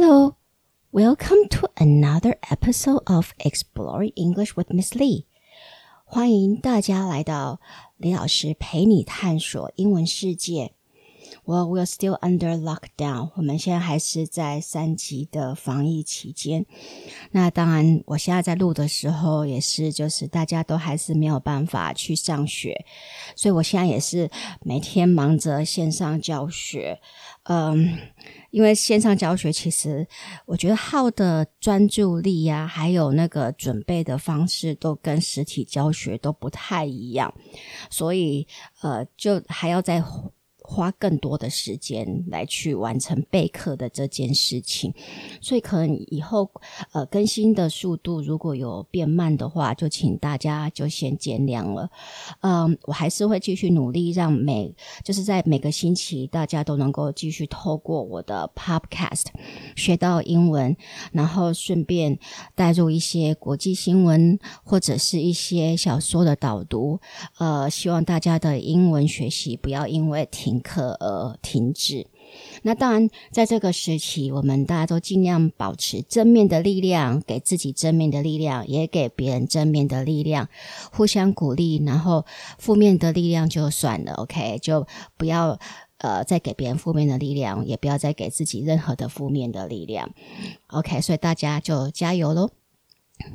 Hello, welcome to another episode of Exploring English with Miss Lee. 欢迎大家来到李老师陪你探索英文世界。Well, we're still under lockdown. 我们现在还是在三级的防疫期间。那当然，我现在在录的时候也是，就是大家都还是没有办法去上学，所以我现在也是每天忙着线上教学。嗯，因为线上教学其实我觉得耗的专注力呀，还有那个准备的方式，都跟实体教学都不太一样，所以呃，就还要再。花更多的时间来去完成备课的这件事情，所以可能以后呃更新的速度如果有变慢的话，就请大家就先见谅了。嗯，我还是会继续努力，让每就是在每个星期大家都能够继续透过我的 Podcast 学到英文，然后顺便带入一些国际新闻或者是一些小说的导读。呃，希望大家的英文学习不要因为停。可而停止。那当然，在这个时期，我们大家都尽量保持正面的力量，给自己正面的力量，也给别人正面的力量，互相鼓励。然后，负面的力量就算了，OK，就不要呃再给别人负面的力量，也不要再给自己任何的负面的力量，OK。所以大家就加油喽！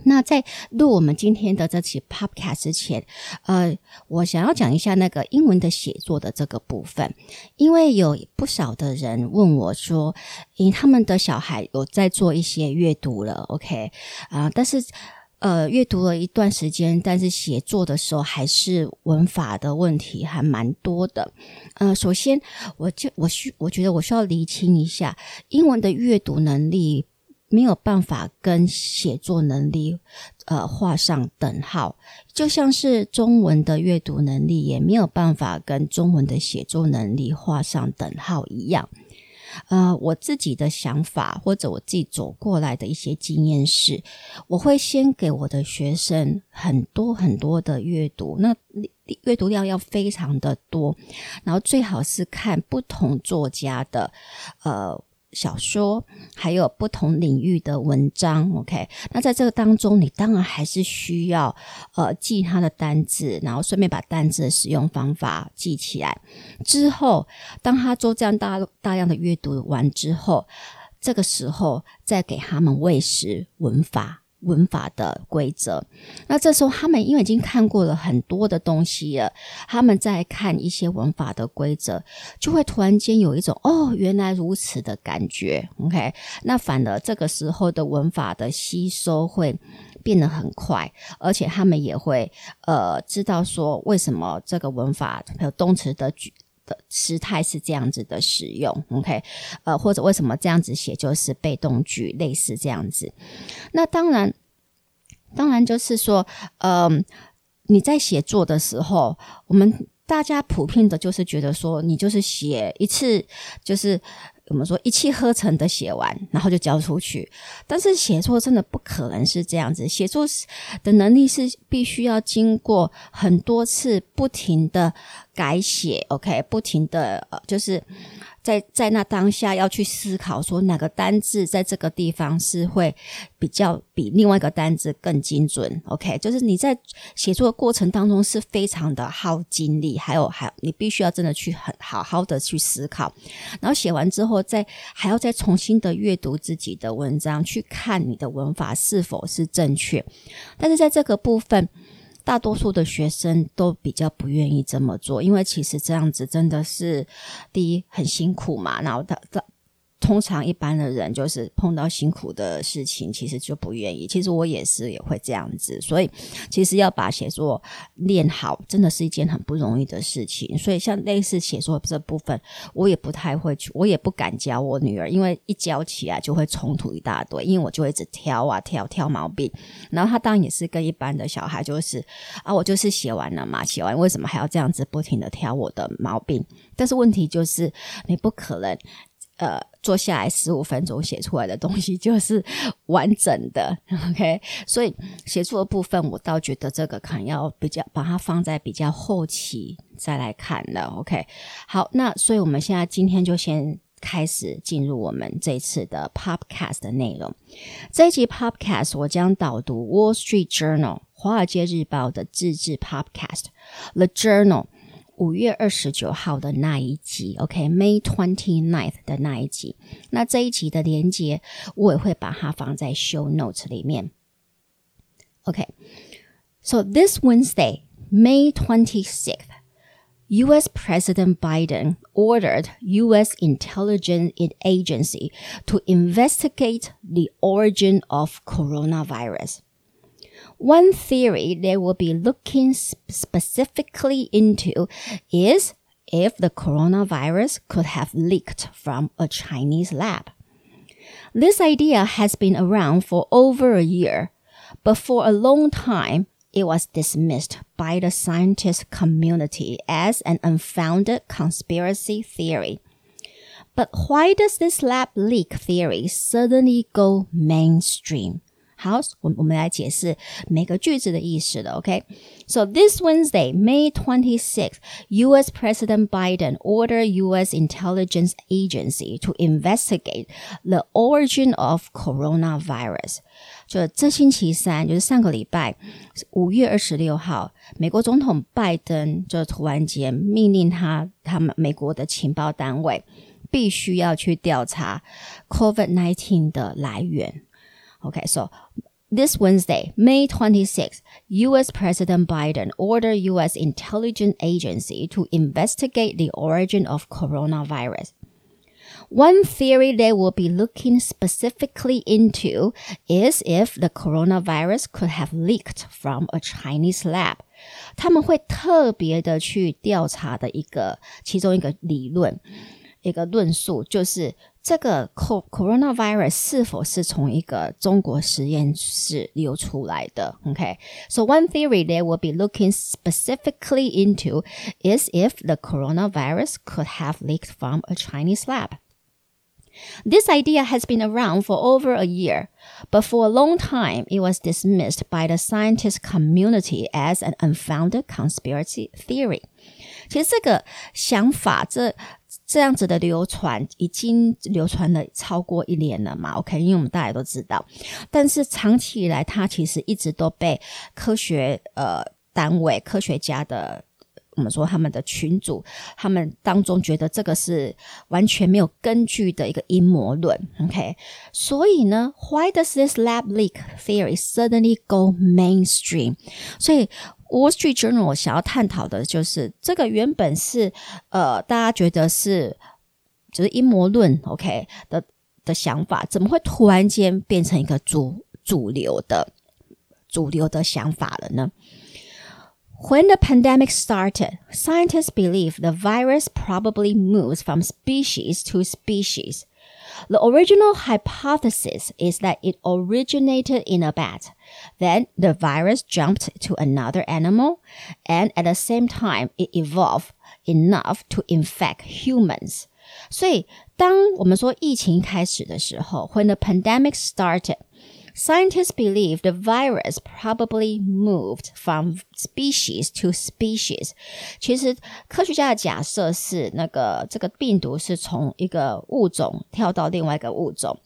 那在录我们今天的这期 Podcast 之前，呃，我想要讲一下那个英文的写作的这个部分，因为有不少的人问我说，因他们的小孩有在做一些阅读了，OK 啊，但是呃，阅读了一段时间，但是写作的时候还是文法的问题还蛮多的。呃，首先我就我需我觉得我需要厘清一下英文的阅读能力。没有办法跟写作能力，呃，画上等号，就像是中文的阅读能力也没有办法跟中文的写作能力画上等号一样。呃，我自己的想法或者我自己走过来的一些经验是，我会先给我的学生很多很多的阅读，那阅读量要非常的多，然后最好是看不同作家的，呃。小说还有不同领域的文章，OK。那在这个当中，你当然还是需要呃记他的单字，然后顺便把单字的使用方法记起来。之后，当他做这样大大量的阅读完之后，这个时候再给他们喂食文法。文法的规则，那这时候他们因为已经看过了很多的东西了，他们在看一些文法的规则，就会突然间有一种哦，原来如此的感觉。OK，那反而这个时候的文法的吸收会变得很快，而且他们也会呃知道说为什么这个文法还有动词的句。的时态是这样子的使用，OK，呃，或者为什么这样子写就是被动句，类似这样子。那当然，当然就是说，嗯，你在写作的时候，我们大家普遍的就是觉得说，你就是写一次，就是。我们说一气呵成的写完，然后就交出去。但是写作真的不可能是这样子，写作的能力是必须要经过很多次不停的改写，OK，不停的呃，就是。在在那当下要去思考，说哪个单字在这个地方是会比较比另外一个单字更精准。OK，就是你在写作的过程当中是非常的耗精力，还有还你必须要真的去很好好的去思考，然后写完之后再还要再重新的阅读自己的文章，去看你的文法是否是正确。但是在这个部分。大多数的学生都比较不愿意这么做，因为其实这样子真的是第一很辛苦嘛，然后他他。通常一般的人就是碰到辛苦的事情，其实就不愿意。其实我也是也会这样子，所以其实要把写作练好，真的是一件很不容易的事情。所以像类似写作这部分，我也不太会去，我也不敢教我女儿，因为一教起来就会冲突一大堆，因为我就会一直挑啊挑挑毛病。然后他当然也是跟一般的小孩，就是啊，我就是写完了嘛，写完为什么还要这样子不停的挑我的毛病？但是问题就是你不可能。呃，坐下来十五分钟写出来的东西就是完整的，OK。所以写作的部分，我倒觉得这个可能要比较把它放在比较后期再来看了，OK。好，那所以我们现在今天就先开始进入我们这次的 Podcast 的内容。这一集 Podcast 我将导读 Wall Street Journal 华尔街日报的自制 Podcast The Journal 五月二十九号的那一集，OK，May twenty ninth 的那一集。那这一集的连接我也会把它放在 Show Notes 里面。OK，so this Wednesday, May twenty sixth. US President Biden ordered US intelligence agency to investigate the origin of coronavirus. One theory they will be looking specifically into is if the coronavirus could have leaked from a Chinese lab. This idea has been around for over a year, but for a long time, it was dismissed by the scientist community as an unfounded conspiracy theory. But why does this lab leak theory suddenly go mainstream? 好，我我们来解释每个句子的意思的。OK，so、okay? this Wednesday, May 26th, U.S. President Biden ordered U.S. intelligence agency to investigate the origin of coronavirus. 就这星期三，就是上个礼拜五月二十六号，美国总统拜登就突然间命令他他们美国的情报单位必须要去调查 COVID-19 的来源。 Okay, so this Wednesday, May 26th, US President Biden ordered US intelligence agency to investigate the origin of coronavirus. One theory they will be looking specifically into is if the coronavirus could have leaked from a Chinese lab. 他们会特别的去调查的一个其中一个理论， 一个论述就是这个 coronavirus 是否是从一个中国实验室流出来的？OK，so、okay? one theory they will be looking specifically into is if the coronavirus could have leaked from a Chinese lab. This idea has been around for over a year, but for a long time it was dismissed by the scientist community as an unfounded conspiracy theory. 其实这个想法，这 这样子的流传已经流传了超过一年了嘛？OK，因为我们大家都知道，但是长期以来，它其实一直都被科学呃单位、科学家的我们说他们的群组，他们当中觉得这个是完全没有根据的一个阴谋论。OK，所以呢，Why does this lab leak theory suddenly go mainstream？所以 Wall Street Journal 想要探讨的就是这个原本是呃大家觉得是就是阴谋论 OK 的的想法，怎么会突然间变成一个主主流的主流的想法了呢？When the pandemic started, scientists believe the virus probably moves from species to species. The original hypothesis is that it originated in a bat. Then the virus jumped to another animal, and at the same time, it evolved enough to infect humans. 所以，当我们说疫情开始的时候，when the pandemic started。 Scientists believe the virus probably moved from species to species。其实科学家的假设是，那个这个病毒是从一个物种跳到另外一个物种。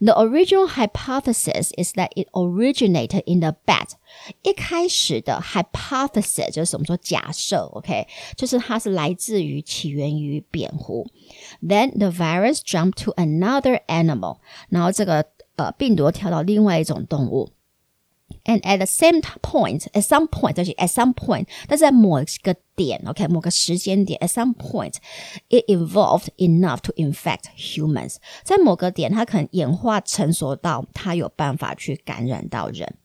The original hypothesis is that it originated in the bat。一开始的 hypothesis 就是我们说假设，OK，就是它是来自于起源于蝙蝠。Then the virus jumped to another animal。然后这个 呃病毒跳到另外一种动物。And at the same point, at some point，就是 at some point，但是在某一个点，OK，某个时间点，at some point, it evolved enough to infect humans。在某个点，它可能演化成熟到它有办法去感染到人。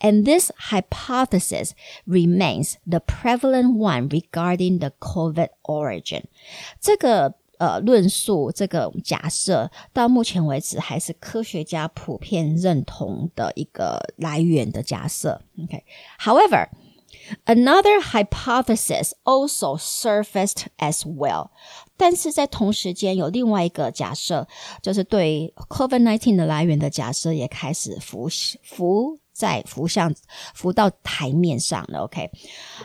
And this hypothesis remains the prevalent one regarding the COVID origin。这个 呃，论述这个假设到目前为止还是科学家普遍认同的一个来源的假设。OK，However, another hypothesis also surfaced as well。但是在同时间有另外一个假设，就是对 COVID-19 的来源的假设也开始浮浮在浮上浮到台面上了。OK，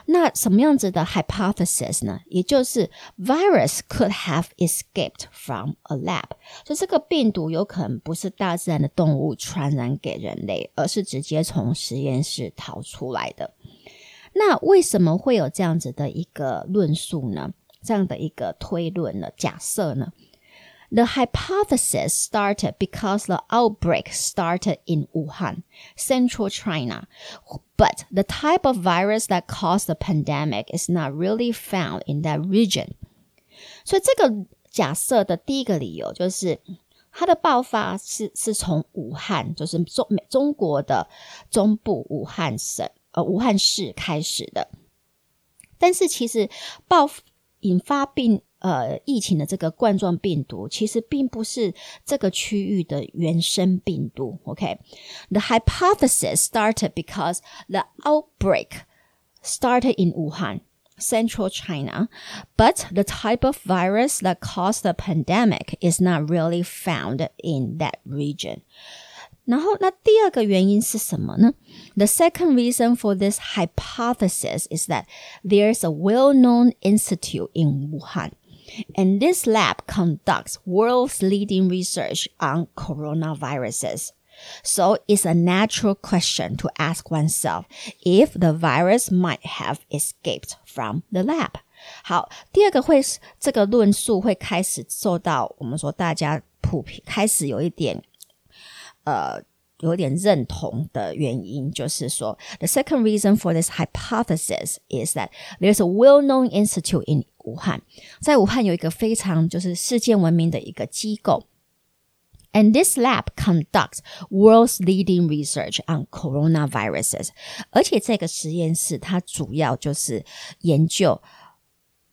那什么样子的 hypothesis 呢？也就是 virus could have escaped from a lab，就这个病毒有可能不是大自然的动物传染给人类，而是直接从实验室逃出来的。那为什么会有这样子的一个论述呢？这样的一个推论呢？假设呢 ？The hypothesis started because the outbreak started in Wuhan, central China. But the type of virus that caused the pandemic is not really found in that region. 所以这个假设的第一个理由就是，它的爆发是是从武汉，就是中中国的中部武汉省呃武汉市开始的。但是其实爆引发病 呃，疫情的这个冠状病毒其实并不是这个区域的原生病毒。OK，the、okay? hypothesis started because the outbreak started in Wuhan. Central China, but the type of virus that caused the pandemic is not really found in that region. 然后，那第二个原因是什么呢？The second reason for this hypothesis is that there's a well-known institute in Wuhan and this lab conducts world's leading research on coronaviruses. So it's a natural question to ask oneself if the virus might have escaped from the lab. 好，第二个会这个论述会开始受到我们说大家普遍开始有一点呃 有点认同的原因，就是说，the second reason for this hypothesis is that there's a well-known institute in 武汉，在武汉有一个非常就是世界闻名的一个机构。And this lab conducts world's leading research on coronaviruses。而且这个实验室它主要就是研究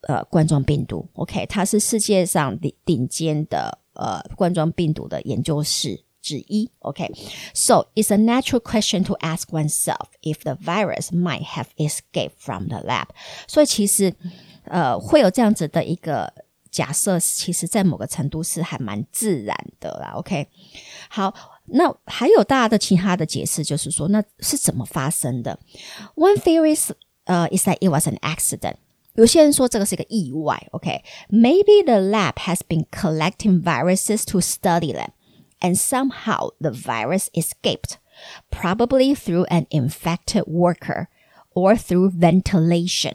呃冠状病毒。OK，它是世界上顶顶尖的呃冠状病毒的研究室。 之一，OK。So it's a natural question to ask oneself if the virus might have escaped from the lab。所以其实，呃，会有这样子的一个假设，其实在某个程度是还蛮自然的啦，OK。好，那还有大家的其他的解释，就是说那是怎么发生的？One theory is 呃、uh, is that it was an accident。有些人说这个是一个意外，OK？Maybe、okay? the lab has been collecting viruses to study them and somehow the virus escaped, probably through an infected worker or through ventilation.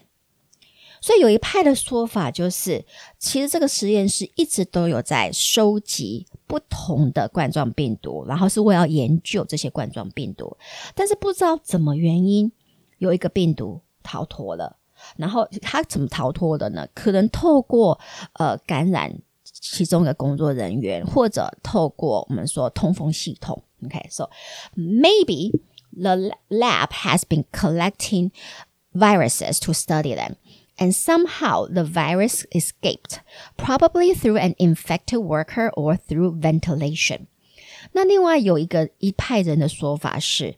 所以有一派的说法就是，其实这个实验室一直都有在收集不同的冠状病毒，然后是为了研究这些冠状病毒，但是不知道怎么原因，有一个病毒逃脱了。然后它怎么逃脱的呢？可能透过呃感染 其中的工作人员，或者透过我们说通风系统。Okay, maybe the lab has been collecting viruses to study them. And somehow the virus escaped, probably through an infected worker or through ventilation. 那另外有一个一派人的说法是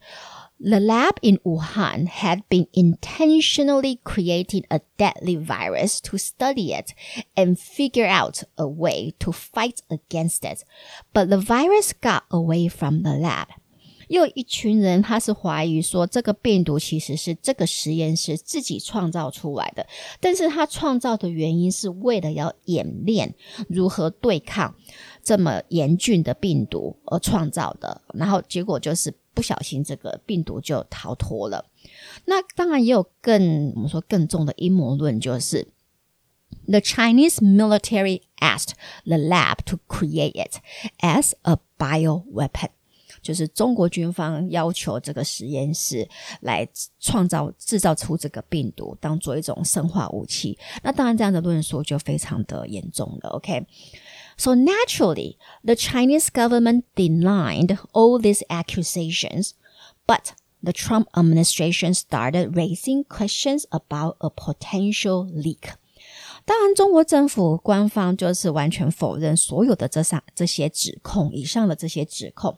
，the lab in Wuhan had been intentionally creating a deadly virus to study it and figure out a way to fight against it. But the virus got away from the lab. 又一群人，他是怀疑说这个病毒其实是这个实验室自己创造出来的，但是他创造的原因是为了要演练如何对抗这么严峻的病毒而创造的，然后结果就是 不小心这个病毒就逃脱了。那当然也有更我们说更重的阴谋论，就是 the Chinese military asked the lab to create it as a bio weapon。就是中国军方要求这个实验室来创造制造出这个病毒，当做一种生化武器。那当然，这样的论述就非常的严重了。OK。So naturally, the Chinese government denied all these accusations, but the Trump administration started raising questions about a potential leak. 当然，中国政府官方就是完全否认所有的这上这些指控，以上的这些指控。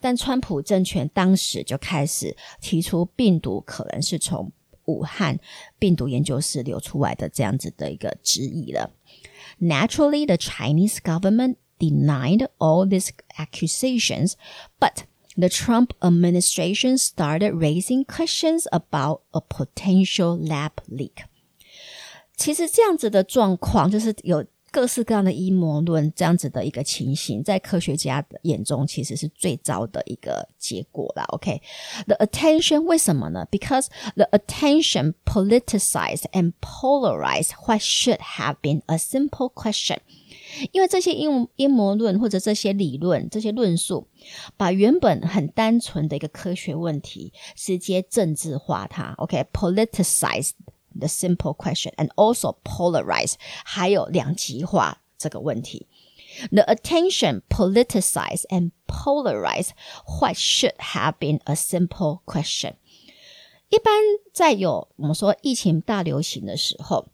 但川普政权当时就开始提出病毒可能是从武汉病毒研究室流出来的这样子的一个质疑了。 Naturally, the Chinese government denied all these accusations, but the Trump administration started raising questions about a potential lab leak。其实这样子的状况，就是有 各式各样的阴谋论这样子的一个情形，在科学家的眼中，其实是最糟的一个结果啦。OK，the attention 为什么呢？Because the attention politicized and polarized what should have been a simple question。因为这些阴谋阴谋论或者这些理论、这些论述，把原本很单纯的一个科学问题，直接政治化它。OK，politicized。the simple question and also polarize，还有两极化这个问题。The attention politicize and polarize what should have been a simple question。一般在有我们说疫情大流行的时候，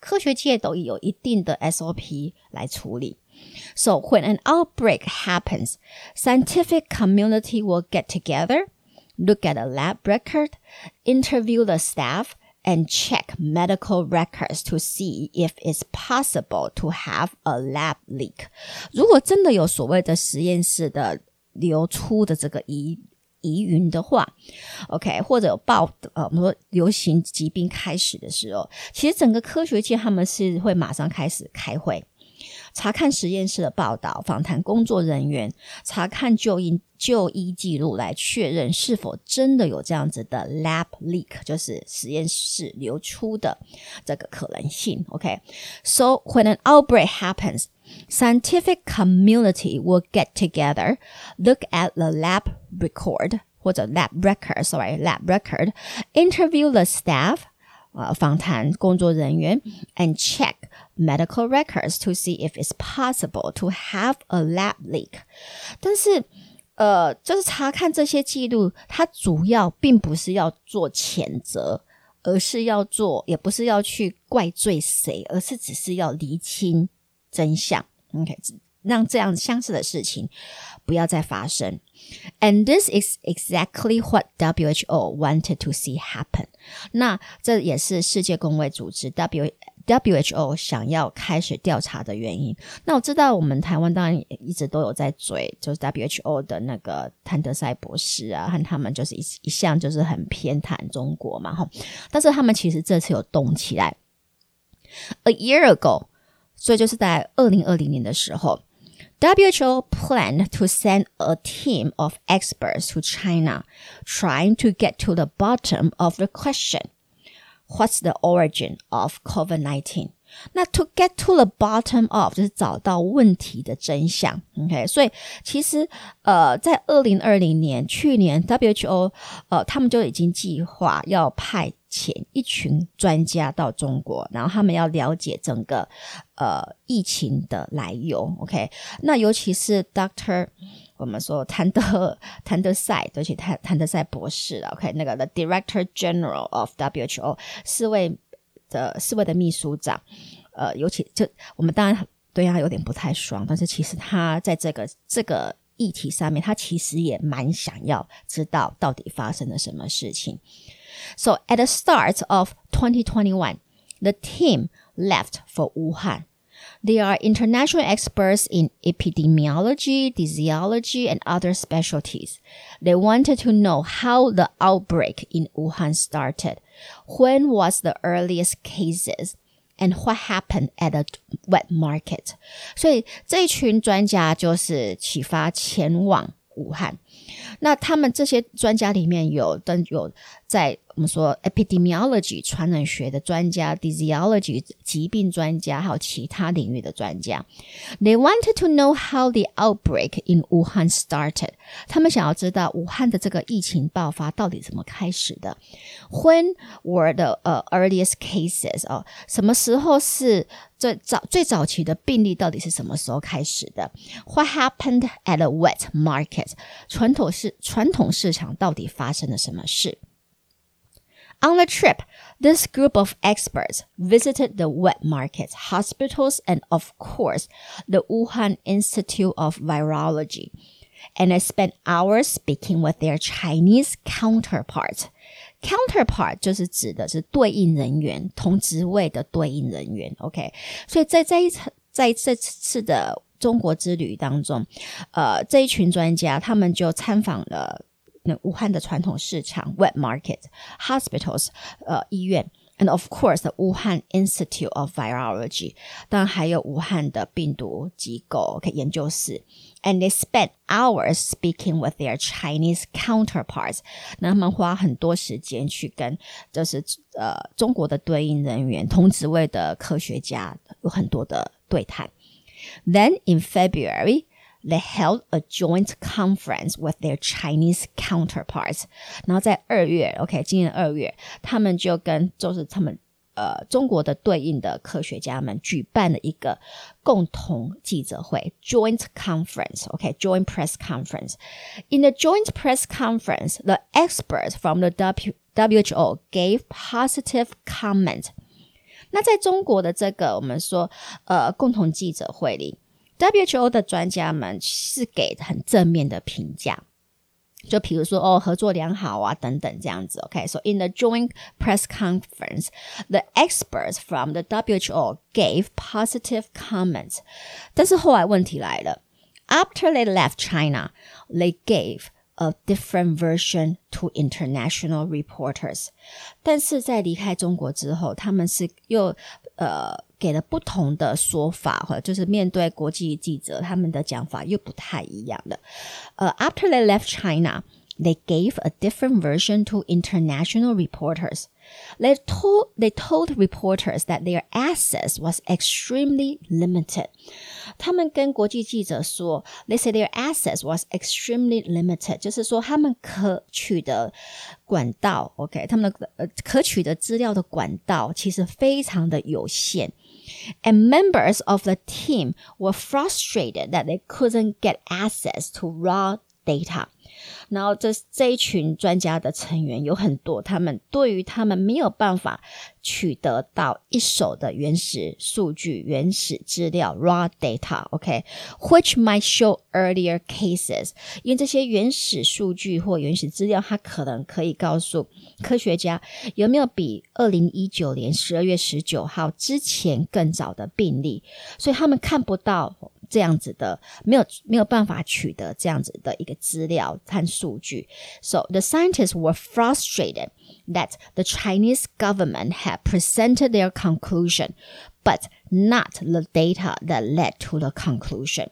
科学界都有一定的 SOP 来处理。So when an outbreak happens, scientific community will get together, look at a lab record, interview the staff, and check medical records to see if it's possible to have a lab leak。如果真的有所谓的实验室的流出的这个疑疑云的话，OK，或者有报呃，我们说流行疾病开始的时候，其实整个科学界他们是会马上开始开会。查看实验室的报道，访谈工作人员，查看就医就医记录，来确认是否真的有这样子的 lab leak，就是实验室流出的这个可能性。OK，so when an outbreak happens, scientific community will get together, look at the lab record 或者 lab record，sorry lab record, interview the staff。 呃，访谈工作人员 and check medical records to see if it's possible to have a lab leak。但是，呃，就是查看这些记录，它主要并不是要做谴责，而是要做，也不是要去怪罪谁，而是只是要厘清真相。OK，让这样相似的事情不要再发生。And this is exactly what WHO wanted to see happen。那这也是世界公卫组织 W WHO 想要开始调查的原因。那我知道我们台湾当然一直都有在追，就是 WHO 的那个谭德赛博士啊，和他们就是一一向就是很偏袒中国嘛，哈。但是他们其实这次有动起来。A year ago，所以就是在二零二零年的时候。WHO planned to send a team of experts to China, trying to get to the bottom of the question What's the origin of COVID 19? 那 to get to the bottom of 就是找到问题的真相，OK？所以其实呃，在二零二零年，去年 WHO 呃，他们就已经计划要派 前一群专家到中国，然后他们要了解整个呃疫情的来由，OK？那尤其是 Doctor 我们说谭德谭德赛，而且谭谭德赛博士，OK？那个 The Director General of WHO 四位。的四位的秘书长，呃，尤其就我们当然对他有点不太爽，但是其实他在这个这个议题上面，他其实也蛮想要知道到底发生了什么事情。So at the start of 2021, the team left for Wuhan. They are international experts in epidemiology, diseaseology, and other specialties. They wanted to know how the outbreak in Wuhan started, when was the earliest cases, and what happened at the wet market. 所以这一群专家就是启发前往 武汉。那他们这些专家里面有，的有在我们说 epidemiology 传染学的专家，diseaseology 疾病专家，还有其他领域的专家。They wanted to know how the outbreak in Wuhan started。他们想要知道武汉的这个疫情爆发到底怎么开始的。When were the 呃 earliest cases？哦，什么时候是 最早最早期的病例？到底是什么时候开始的？What happened at the wet market？传统市传统市场到底发生了什么事？on the trip, this group of experts visited the wet markets, hospitals, and of course, the Wuhan Institute of Virology. And they spent hours speaking with their Chinese counterparts. Counterpart 就是指的是对应人员，同职位的对应人员。OK，所以在这一次，在这次的中国之旅当中，呃，这一群专家他们就参访了那武汉的传统市场 （wet market）、hospitals，呃，医院。and of course the Wuhan Institute of Virology，当然还有武汉的病毒机构 OK 研究室。And they spent hours speaking with their Chinese counterparts。那他们花很多时间去跟就是呃中国的对应人员、同职位的科学家有很多的对谈。Then in February, they held a joint conference with their Chinese counterparts。然后在二月，OK，今年二月，他们就跟就是他们呃中国的对应的科学家们举办了一个共同记者会 （joint conference），OK，joint press conference。In the joint press conference, the experts from the W WHO gave positive comment。那在中国的这个我们说呃共同记者会里。 WHO 的专家们是给很正面的评价，就比如说哦，合作良好啊，等等这样子。OK，so、okay? in the joint press conference, the experts from the WHO gave positive comments。但是后来问题来了，after they left China, they gave a different version to international reporters。但是在离开中国之后，他们是又呃。 给了不同的说法，或者就是面对国际记者，他们的讲法又不太一样的。呃，After they left China, they gave a different version to international reporters. They told they told reporters that their access was extremely limited. 他们跟国际记者说，they said their access was extremely limited，就是说他们可取得管道，OK，他们的呃可取得资料的管道其实非常的有限。 And members of the team were frustrated that they couldn't get access to raw data. 然后这这一群专家的成员有很多，他们对于他们没有办法取得到一手的原始数据、原始资料 （raw data），OK，which、might show earlier cases，因为这些原始数据或原始资料，它可能可以告诉科学家有没有比二零一九年十二月十九号之前更早的病例，所以他们看不到。这样子的没有没有办法取得这样子的一个资料和数据。So the scientists were frustrated that the Chinese government had presented their conclusion, but not the data that led to the conclusion.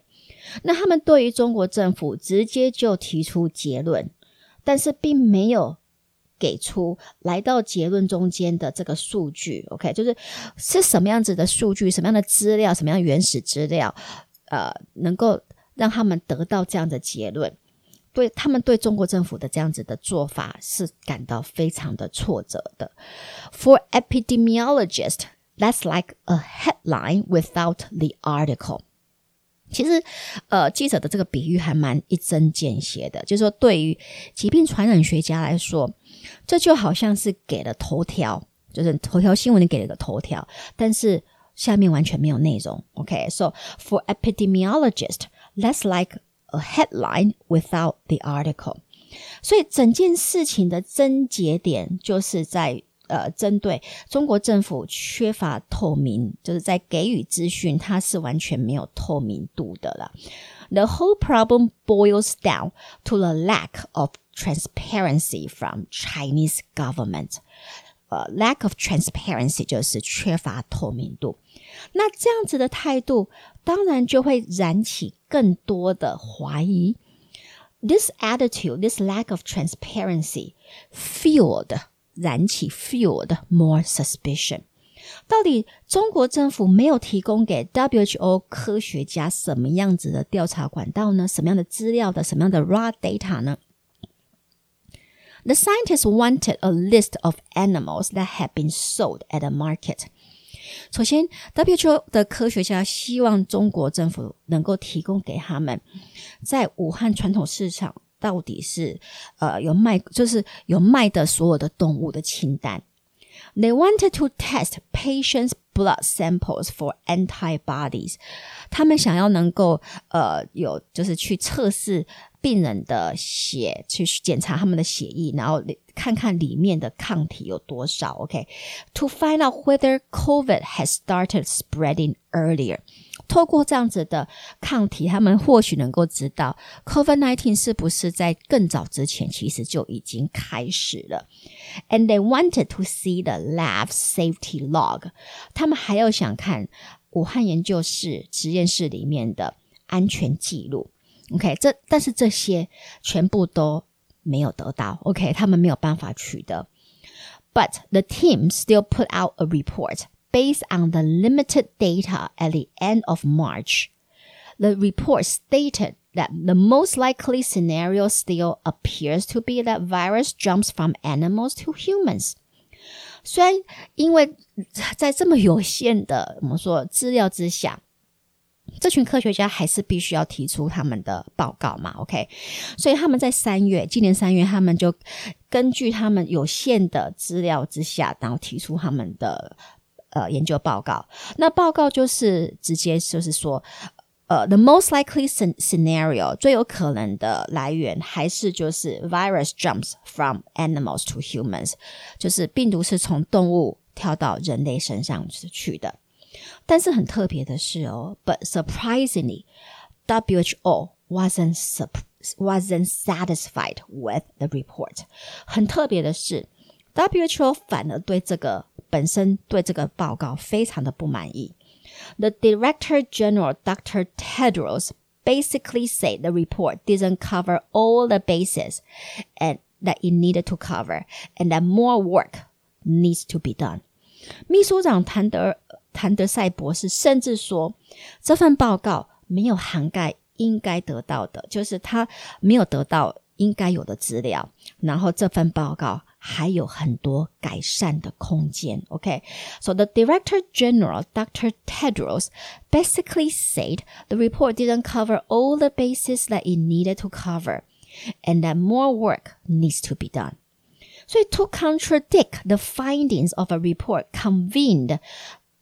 那他们对于中国政府直接就提出结论，但是并没有给出来到结论中间的这个数据。OK，就是是什么样子的数据，什么样的资料，什么样的原始资料， 呃，能够让他们得到这样的结论，对他们对中国政府的这样子的做法是感到非常的挫折的。For epidemiologists, that's like a headline without the article。其实，呃，记者的这个比喻还蛮一针见血的，就是说，对于疾病传染学家来说，这就好像是给了头条，就是头条新闻你给了个头条，但是。下面完全没有内容。OK，so、okay? for epidemiologist, that's like a headline without the article。所以整件事情的症结点就是在呃，针对中国政府缺乏透明，就是在给予资讯，它是完全没有透明度的了。The whole problem boils down to the lack of transparency from Chinese government. 呃，lack of transparency 就是缺乏透明度。那这样子的态度，当然就会燃起更多的怀疑。This attitude, this lack of transparency, fueled 燃起 fueled more suspicion。到底中国政府没有提供给 WHO 科学家什么样子的调查管道呢？什么样的资料的？什么样的 raw data 呢 ？The scientists wanted a list of animals that had been sold at the market. 首先，WHO 的科学家希望中国政府能够提供给他们，在武汉传统市场到底是呃有卖，就是有卖的所有的动物的清单。They wanted to test patients' blood samples for antibodies. 他们想要能够呃有就是去测试 病人的血，去检查他们的血液，然后看看里面的抗体有多少。OK，to、find out whether COVID has started spreading earlier，透过这样子的抗体，他们或许能够知道 COVID-19 是不是在更早之前其实就已经开始了。And they wanted to see the lab safety log。他们还要想看武汉研究室实验室里面的安全记录。OK，这但是这些全部都没有得到。OK，他们没有办法取得。But the team still put out a report based on the limited data at the end of March. The report stated that the most likely scenario still appears to be that virus jumps from animals to humans. 虽然因为在这么有限的我们说资料之下， 这群科学家还是必须要提出他们的报告嘛，OK？所以他们在三月，今年三月，他们就根据他们有限的资料之下，然后提出他们的呃研究报告。那报告就是直接就是说，呃，the most likely scenario 最有可能的来源还是就是 virus jumps from animals to humans，就是病毒是从动物跳到人类身上去的。但是很特别的是哦，but surprisingly, WHO wasn't wasn't satisfied with the report。很特别的是，WHO 反而对这个本身对这个报告非常的不满意。The Director General, Dr. Tedros, basically said the report didn't cover all the bases and that it needed to cover, and that more work needs to be done. 秘书长谭德 谭德赛博士甚至说，这份报告没有涵盖应该得到的，就是他没有得到应该有的资料。然后这份报告还有很多改善的空间。OK，so the Director General Dr. Tedros basically said the report didn't cover all the bases that it needed to cover, and that more work needs to be done. 所以，to contradict the findings of a report convened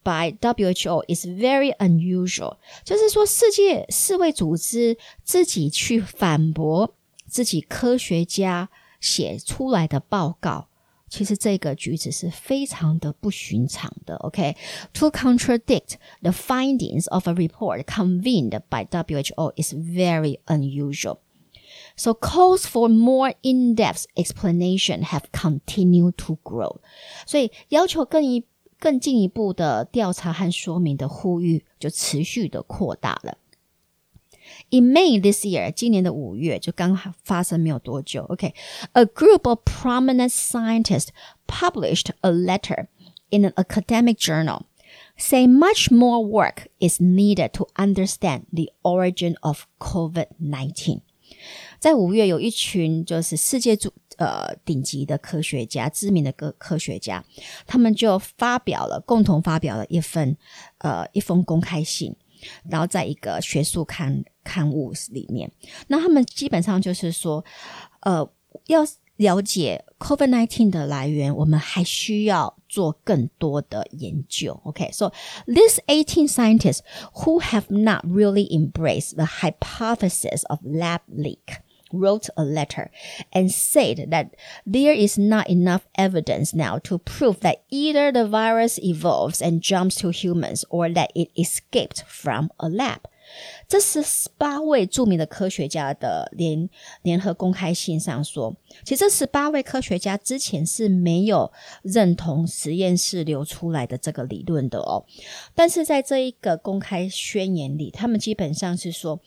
by WHO is very unusual，就是说世界世卫组织自己去反驳自己科学家写出来的报告。其实这个举止是非常的不寻常的。OK，to、okay? contradict the findings of a report convened by WHO is very unusual. So calls for more in-depth explanation have continued to grow. 所以要求更一 更进一步的调查和说明的呼吁就持续的扩大了。In May this year，今年的五月就刚发生没有多久。OK，a、okay, group of prominent scientists published a letter in an academic journal saying much more work is needed to understand the origin of COVID-19. 在五月，有一群就是世界主 呃顶级的科学家、知名的科科学家，他们就发表了共同发表了一份呃一封公开信，然后在一个学术刊刊物里面，那他们基本上就是说，呃，要了解 COVID-19 的来源，我们还需要做更多的研究。OK，so、okay? these 18 scientists who have not really embraced the hypothesis of lab leak wrote a letter and said that there is not enough evidence now to prove that either the virus evolves and jumps to humans or that it escaped from a lab. 这是十八位著名的科学家的联联合公开信上说，其实这十八位科学家之前是没有认同实验室流出来的这个理论的哦。但是在这一个公开宣言里，他们基本上是说，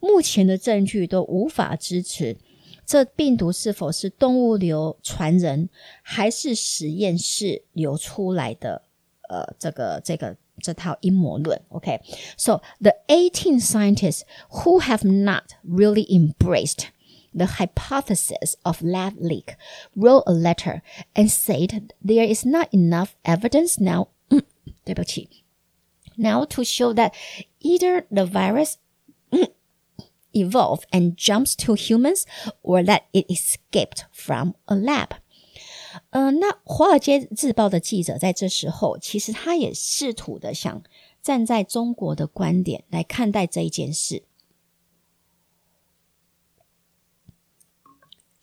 目前的证据都无法支持这病毒是否是动物流传人，还是实验室流出来的。呃，这个这个 这套阴谋论。Okay, so the 18 scientists who have not really embraced the hypothesis of lab leak wrote a letter and said there is not enough evidence now. now to show that either the virus evolved and jumps to humans or that it escaped from a lab. 呃，那《华尔街日报》的记者在这时候，其实他也试图的想站在中国的观点来看待这一件事。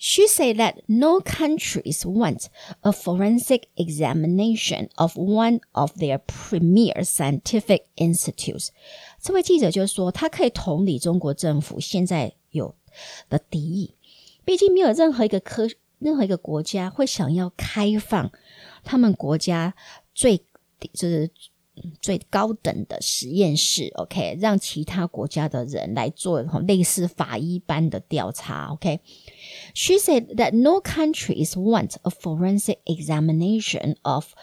She said that no countries want a forensic examination of one of their premier scientific institutes. 这位记者就说，他可以同理中国政府现在有的敌意，毕竟没有任何一个科、任何一个国家会想要开放他们国家最就是最高等的实验室，OK，让其他国家的人来做类似法医般的调查，OK。She said that no countries want a forensic examination of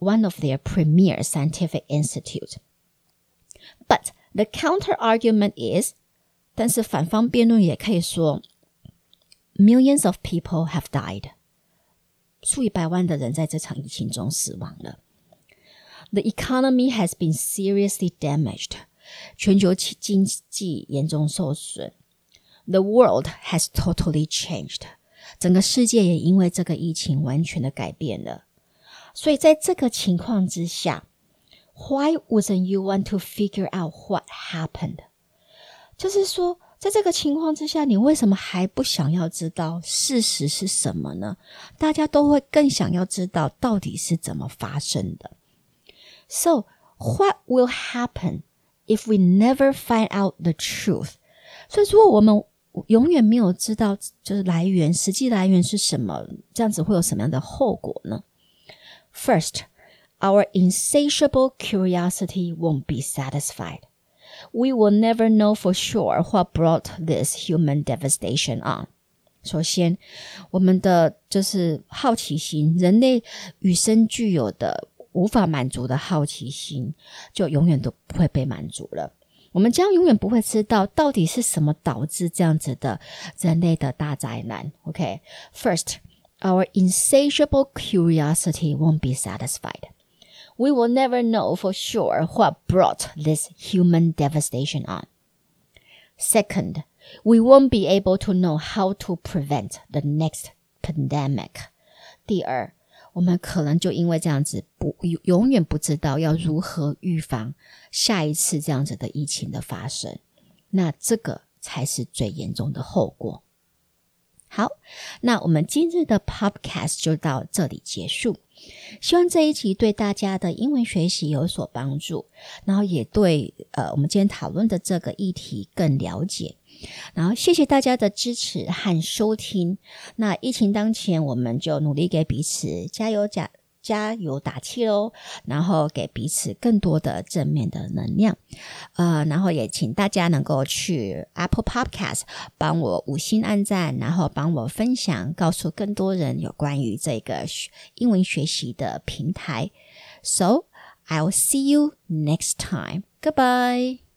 one of their premier scientific institutes. But the counter argument is，但是反方辩论也可以说 ，millions of people have died，数以百万的人在这场疫情中死亡了。the economy has been seriously damaged. 全球经济严重受损。The world has totally changed. 整个世界也因为这个疫情完全的改变了。所以在这个情况之下，Why wouldn't you want to figure out what happened？就是说， 在这个情况之下，你为什么还不想要知道事实是什么呢？大家都会更想要知道到底是怎么发生的。so, what will happen if we never find out the truth? 所以，如果我们永远没有知道就是来源，实际来源是什么，这样子会有什么样的后果呢？First, our insatiable curiosity won't be satisfied. We will never know for sure what brought this human devastation on. 首先，我们的就是好奇心，人类与生俱有的无法满足的好奇心，就永远都不会被满足了。我们将永远不会知道到底是什么导致这样子的人类的大灾难。OK，First, our insatiable curiosity won't be satisfied. We will never know for sure what brought this human devastation on. Second, we won't be able to know how to prevent the next pandemic. 第二。我们可能就因为这样子不永远不知道要如何预防下一次这样子的疫情的发生，那这个才是最严重的后果。 好，那我们今日的 Podcast 就到这里结束。希望这一集对大家的英文学习有所帮助，然后也对呃我们今天讨论的这个议题更了解。然后谢谢大家的支持和收听。那疫情当前，我们就努力给彼此加油加加油打气喽，然后给彼此更多的正面的能量。呃，然后也请大家能够去 Apple Podcast 帮我五星按赞，然后帮我分享，告诉更多人有关于这个英文学习的平台。So I'll see you next time. Goodbye.